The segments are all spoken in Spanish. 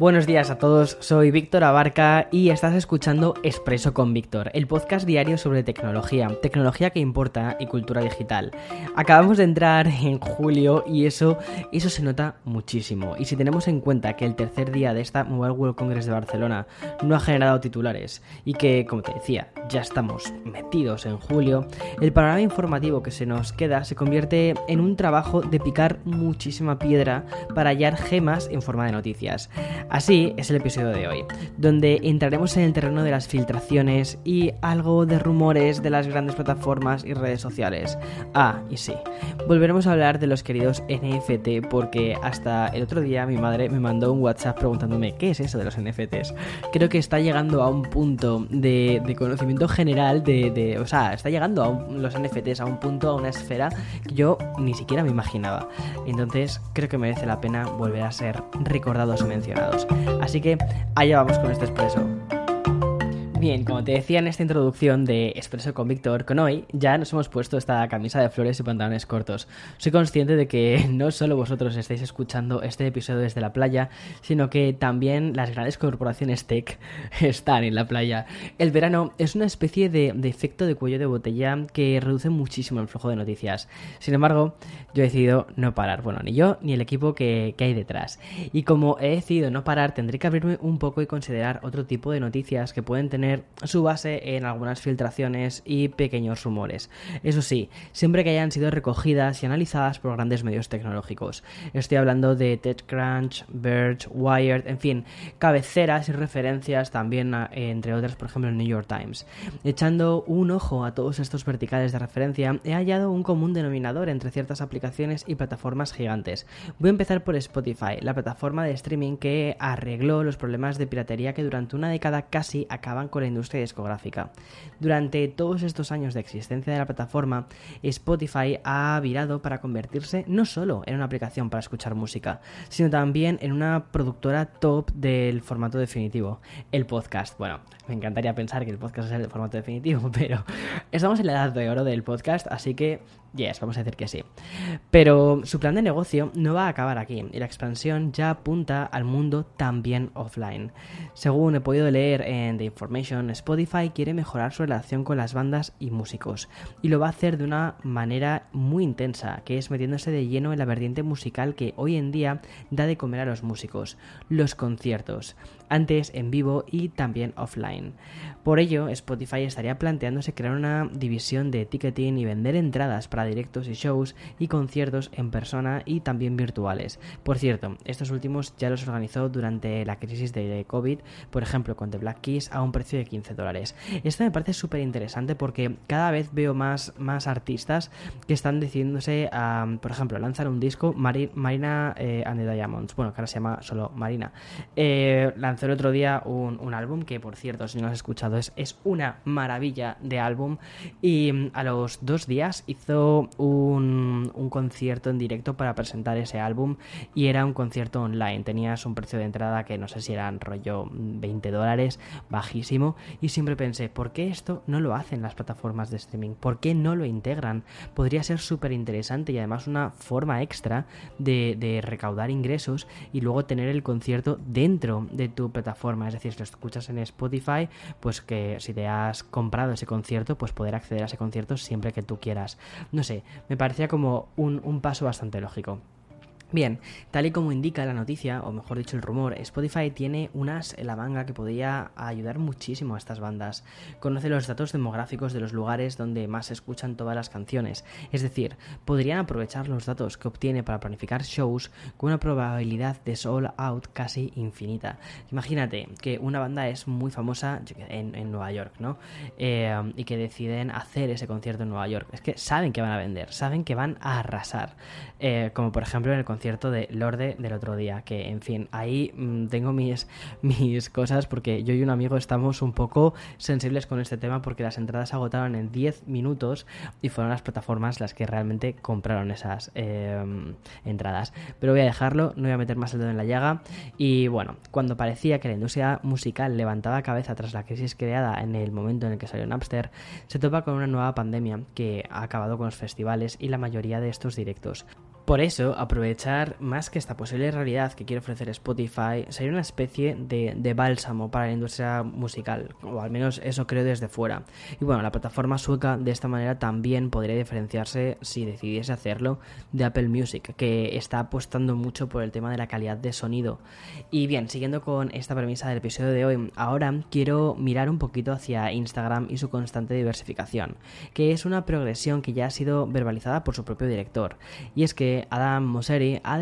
Buenos días a todos, soy Víctor Abarca y estás escuchando Expreso con Víctor, el podcast diario sobre tecnología, tecnología que importa y cultura digital. Acabamos de entrar en julio y eso, eso se nota muchísimo. Y si tenemos en cuenta que el tercer día de esta Mobile World Congress de Barcelona no ha generado titulares y que, como te decía, ya estamos metidos en julio, el panorama informativo que se nos queda se convierte en un trabajo de picar muchísima piedra para hallar gemas en forma de noticias. Así es el episodio de hoy, donde entraremos en el terreno de las filtraciones y algo de rumores de las grandes plataformas y redes sociales. Ah, y sí, volveremos a hablar de los queridos NFT porque hasta el otro día mi madre me mandó un WhatsApp preguntándome qué es eso de los NFTs. Creo que está llegando a un punto de, conocimiento general de, O sea, está llegando a los NFTs a un punto, a una esfera que yo ni siquiera me imaginaba. Entonces creo que merece la pena volver a ser recordados y mencionados. Así que allá vamos con este expreso. Bien, como te decía en esta introducción de Expreso con Víctor, con hoy ya nos hemos puesto esta camisa de flores y pantalones cortos. Soy consciente de que no solo vosotros estáis escuchando este episodio desde la playa, sino que también las grandes corporaciones tech están en la playa. El verano es una especie de, efecto de cuello de botella que reduce muchísimo el flujo de noticias. Sin embargo, yo he decidido no parar. Bueno, ni yo ni el equipo que hay detrás. Y como he decidido no parar, tendré que abrirme un poco y considerar otro tipo de noticias que pueden tener su base en algunas filtraciones y pequeños rumores. Eso sí, siempre que hayan sido recogidas y analizadas por grandes medios tecnológicos. Estoy hablando de TechCrunch, Verge, Wired, en fin, cabeceras y referencias también, entre otras, por ejemplo, el New York Times. Echando un ojo a todos estos verticales de referencia, he hallado un común denominador entre ciertas aplicaciones y plataformas gigantes. Voy a empezar por Spotify, la plataforma de streaming que arregló los problemas de piratería que durante una década casi acaban con la industria discográfica. Durante todos estos años de existencia de la plataforma, Spotify ha virado para convertirse no solo en una aplicación para escuchar música, sino también en una productora top del formato definitivo, el podcast. Bueno, me encantaría pensar que el podcast es el formato definitivo, pero estamos en la edad de oro del podcast, así que Yes, vamos a decir que sí. Pero su plan de negocio no va a acabar aquí y la expansión ya apunta al mundo también offline. Según he podido leer en The Information, Spotify quiere mejorar su relación con las bandas y músicos y lo va a hacer de una manera muy intensa, que es metiéndose de lleno en la vertiente musical que hoy en día da de comer a los músicos, los conciertos, antes en vivo y también offline. Por ello, Spotify estaría planteándose crear una división de ticketing y vender entradas para directos y shows y conciertos en persona y también virtuales. Por cierto, estos últimos ya los organizó durante la crisis de COVID, por ejemplo con The Black Keys a un precio de 15 dólares. Esto me parece súper interesante porque cada vez veo más, más artistas que están decidiéndose a, por ejemplo, lanzar un disco, Marina eh, and the Diamonds, bueno, que ahora se llama solo Marina. Eh, lanzó el otro día un, un, álbum que, por cierto, si no lo has escuchado, es, es una maravilla de álbum y mm, a los dos días hizo un, concierto en directo para presentar ese álbum y era un concierto online. Tenías un precio de entrada que no sé si eran rollo 20 dólares, bajísimo. Y siempre pensé, ¿por qué esto no lo hacen las plataformas de streaming? ¿Por qué no lo integran? Podría ser súper interesante y además una forma extra de, recaudar ingresos y luego tener el concierto dentro de tu plataforma. Es decir, si lo escuchas en Spotify, pues que si te has comprado ese concierto, pues poder acceder a ese concierto siempre que tú quieras. Sé, me parecía como un, un paso bastante lógico. Bien, tal y como indica la noticia, o mejor dicho el rumor, Spotify tiene unas en la manga que podría ayudar muchísimo a estas bandas. Conoce los datos demográficos de los lugares donde más se escuchan todas las canciones, es decir, podrían aprovechar los datos que obtiene para planificar shows con una probabilidad de sold out casi infinita. Imagínate que una banda es muy famosa en, Nueva York, ¿no? Eh, y que deciden hacer ese concierto en Nueva York. Es que saben que van a vender, saben que van a arrasar. Eh, como por ejemplo en el concierto concierto de Lorde del otro día, que en fin, ahí mm, tengo mis, mis cosas porque yo y un amigo estamos un poco sensibles con este tema porque las entradas se agotaron en 10 minutos y fueron las plataformas las que realmente compraron esas em, entradas. Pero voy a dejarlo, no voy a meter más el dedo en la llaga y bueno, cuando parecía que la industria musical levantaba cabeza tras la crisis creada en el momento en el que salió Napster, se topa con una nueva pandemia que ha acabado con los festivales y la mayoría de estos directos. Por eso, aprovechar más que esta posible realidad que quiere ofrecer Spotify sería una especie de, bálsamo para la industria musical, o al menos eso creo desde fuera. Y bueno, la plataforma sueca de esta manera también podría diferenciarse, si decidiese hacerlo, de Apple Music, que está apostando mucho por el tema de la calidad de sonido. Y bien, siguiendo con esta premisa del episodio de hoy, ahora quiero mirar un poquito hacia Instagram y su constante diversificación, que es una progresión que ya ha sido verbalizada por su propio director. Y es que Adam Mosseri ha,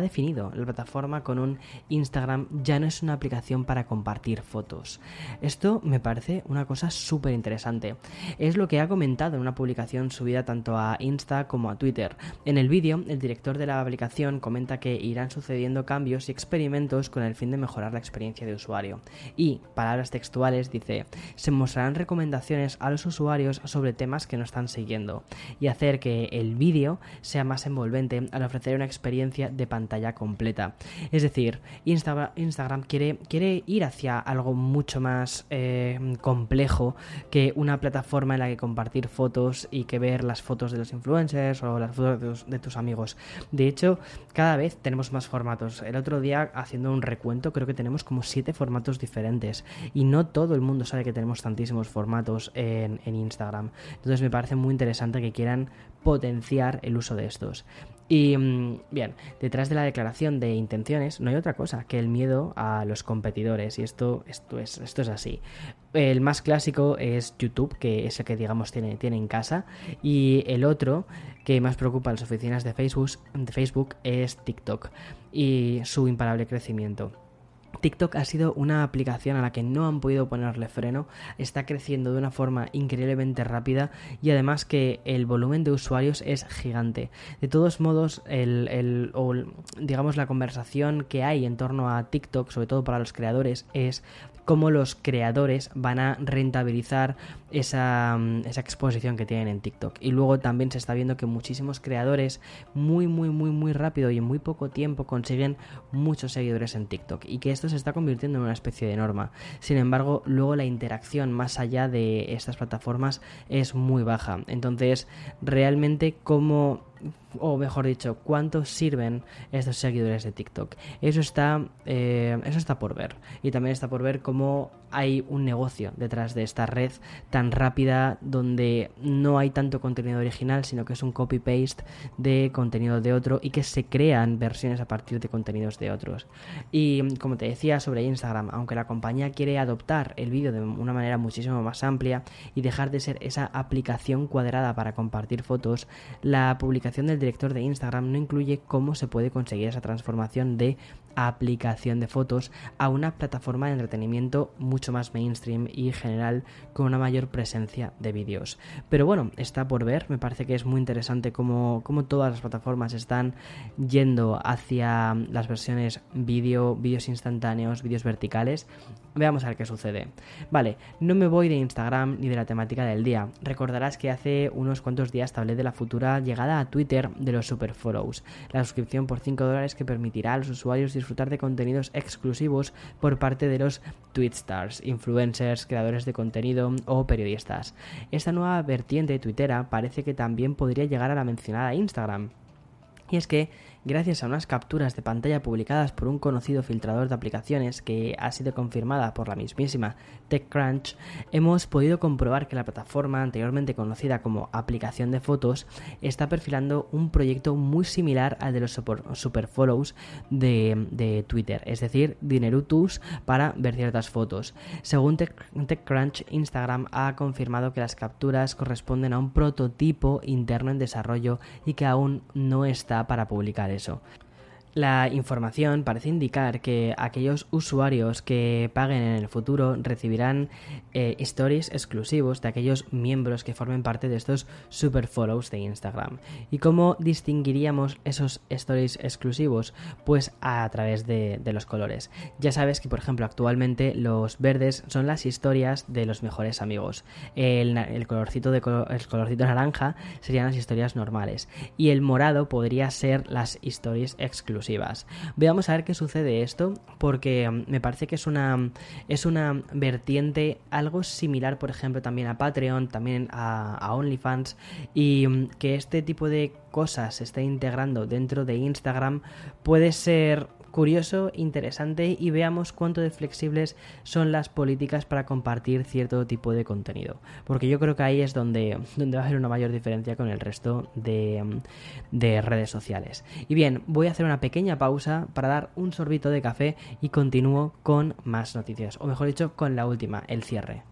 definido la plataforma con un Instagram ya no es una aplicación para compartir fotos. Esto me parece una cosa súper interesante. Es lo que ha comentado en una publicación subida tanto a Insta como a Twitter. En el vídeo, el director de la aplicación comenta que irán sucediendo cambios y experimentos con el fin de mejorar la experiencia de usuario. Y, palabras textuales, dice, se mostrarán recomendaciones a los usuarios sobre temas que no están siguiendo y hacer que el vídeo sea más envolvente al ofrecer una experiencia de pantalla completa. Es decir, Instagram quiere, quiere ir hacia algo mucho más eh, complejo que una plataforma en la que compartir fotos y que ver las fotos de los influencers o las fotos de tus, amigos. De hecho, cada vez tenemos más formatos. El otro día, haciendo un recuento, creo que tenemos como siete formatos diferentes y no todo el mundo sabe que tenemos tantísimos formatos en, en Instagram. Entonces me parece muy interesante que quieran potenciar el uso de estos. Y mm, bien, detrás de la declaración de intenciones no hay otra cosa que el miedo a los competidores. Y esto, esto, es, esto es así. El más clásico es YouTube, que es el que digamos tiene, tiene en casa. Y el otro que más preocupa a las oficinas de Facebook, de Facebook es TikTok y su imparable crecimiento. TikTok ha sido una aplicación a la que no han podido ponerle freno, está creciendo de una forma increíblemente rápida y además que el volumen de usuarios es gigante. De todos modos, el, o, digamos la conversación que hay en torno a TikTok, sobre todo para los creadores, es cómo los creadores van a rentabilizar esa, mm, esa, exposición que tienen en TikTok. Y luego también se está viendo que muchísimos creadores muy, muy, muy, muy rápido y en muy poco tiempo consiguen muchos seguidores en TikTok. Y que esto se está convirtiendo en una especie de norma. Sin embargo, luego la interacción más allá de estas plataformas es muy baja. Entonces, realmente cómo o mejor dicho, cuántos sirven estos seguidores de TikTok. Eso está, eh, eso está por ver. Y también está por ver cómo hay un negocio detrás de esta red tan rápida donde no hay tanto contenido original, sino que es un copy-paste de contenido de otro y que se crean versiones a partir de contenidos de otros. Y como te decía sobre Instagram, aunque la compañía quiere adoptar el vídeo de una manera muchísimo más amplia y dejar de ser esa aplicación cuadrada para compartir fotos, la publicación del director de Instagram no incluye cómo se puede conseguir esa transformación de aplicación de fotos a una plataforma de entretenimiento mucho más mainstream y general con una mayor presencia de vídeos. Pero bueno, está por ver, me parece que es muy interesante cómo, todas las plataformas están yendo hacia las versiones vídeo, vídeos instantáneos, vídeos verticales. Veamos a ver qué sucede. Vale, no me voy de Instagram ni de la temática del día. Recordarás que hace unos cuantos días hablé de la futura llegada a Twitter de los super follows, la suscripción por 5 dólares que permitirá a los usuarios disfrutar de contenidos exclusivos por parte de los Twitstars, influencers, creadores de contenido o periodistas. Esta nueva vertiente twittera parece que también podría llegar a la mencionada Instagram. Y es que gracias a unas capturas de pantalla publicadas por un conocido filtrador de aplicaciones que ha sido confirmada por la mismísima TechCrunch, hemos podido comprobar que la plataforma anteriormente conocida como aplicación de fotos está perfilando un proyecto muy similar al de los superfollows de, Twitter, es decir, dinerutus para ver ciertas fotos. Según TechCrunch, Instagram ha confirmado que las capturas corresponden a un prototipo interno en desarrollo y que aún no está para publicar eso. La información parece indicar que aquellos usuarios que paguen en el futuro recibirán eh, stories exclusivos de aquellos miembros que formen parte de estos super follows de Instagram. ¿Y cómo distinguiríamos esos stories exclusivos? Pues a través de, los colores. Ya sabes que, por ejemplo, actualmente los verdes son las historias de los mejores amigos. El, colorcito, de el colorcito naranja serían las historias normales. Y el morado podría ser las stories exclusivas Veamos a ver qué sucede esto, porque mm, me parece que es una, es una vertiente algo similar, por ejemplo, también a Patreon, también a, a OnlyFans, y mm, que este tipo de cosas se esté integrando dentro de Instagram puede ser curioso, interesante y veamos cuánto de flexibles son las políticas para compartir cierto tipo de contenido. Porque yo creo que ahí es donde, donde va a haber una mayor diferencia con el resto de, de redes sociales. Y bien, voy a hacer una pequeña pausa para dar un sorbito de café y continúo con más noticias, o mejor dicho, con la última, el cierre.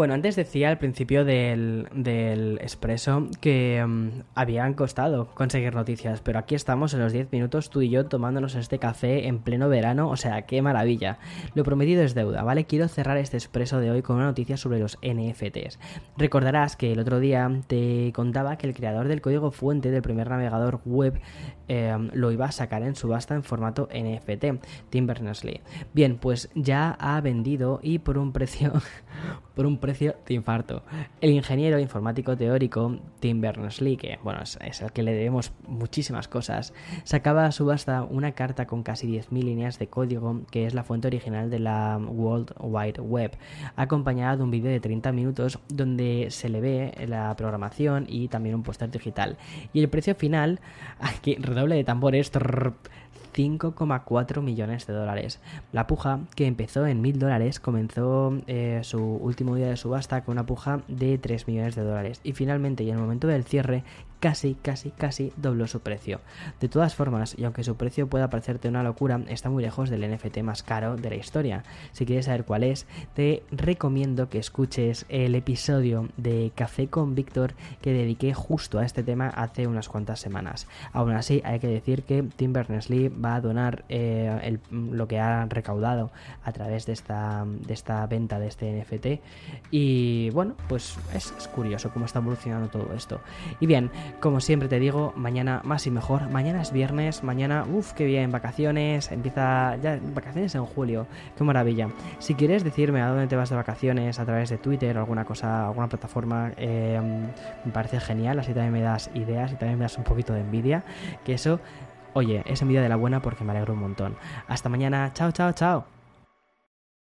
Bueno, antes decía al principio del, del expreso que mm, habían costado conseguir noticias, pero aquí estamos en los 10 minutos tú y yo tomándonos este café en pleno verano, o sea, qué maravilla. Lo prometido es deuda, ¿vale? Quiero cerrar este expreso de hoy con una noticia sobre los NFTs. Recordarás que el otro día te contaba que el creador del código fuente del primer navegador web em, lo iba a sacar en subasta en formato NFT, Tim Berners-Lee. Bien, pues ya ha vendido y por un precio por un precio de infarto. El ingeniero informático teórico Tim Berners-Lee, que bueno, es, el que le debemos muchísimas cosas, sacaba a subasta una carta con casi 10.000 líneas de código, que es la fuente original de la World Wide Web, acompañada de un vídeo de 30 minutos donde se le ve la programación y también un póster digital. Y el precio final, aquí redoble de tambores, 5,4 millones de dólares. La puja, que empezó en 1000 dólares, comenzó eh, su último día de subasta con una puja de 3 millones de dólares. Y finalmente, y en el momento del cierre, casi, casi, casi dobló su precio. De todas formas, y aunque su precio pueda parecerte una locura, está muy lejos del NFT más caro de la historia. Si quieres saber cuál es, te recomiendo que escuches el episodio de Café con Víctor que dediqué justo a este tema hace unas cuantas semanas. Aún así, hay que decir que Tim Berners-Lee va a donar eh, lo que ha recaudado a través de esta, de esta venta de este NFT. Y bueno, pues es, es curioso cómo está evolucionando todo esto. Y bien, como siempre te digo, mañana más y mejor. Mañana es viernes, mañana, uff, qué bien, vacaciones, empieza ya vacaciones en julio, qué maravilla. Si quieres decirme a dónde te vas de vacaciones a través de Twitter o alguna cosa, alguna plataforma, em, me parece genial, así también me das ideas y también me das un poquito de envidia, que eso, oye, es envidia de la buena porque me alegro un montón. Hasta mañana, chao, chao, chao.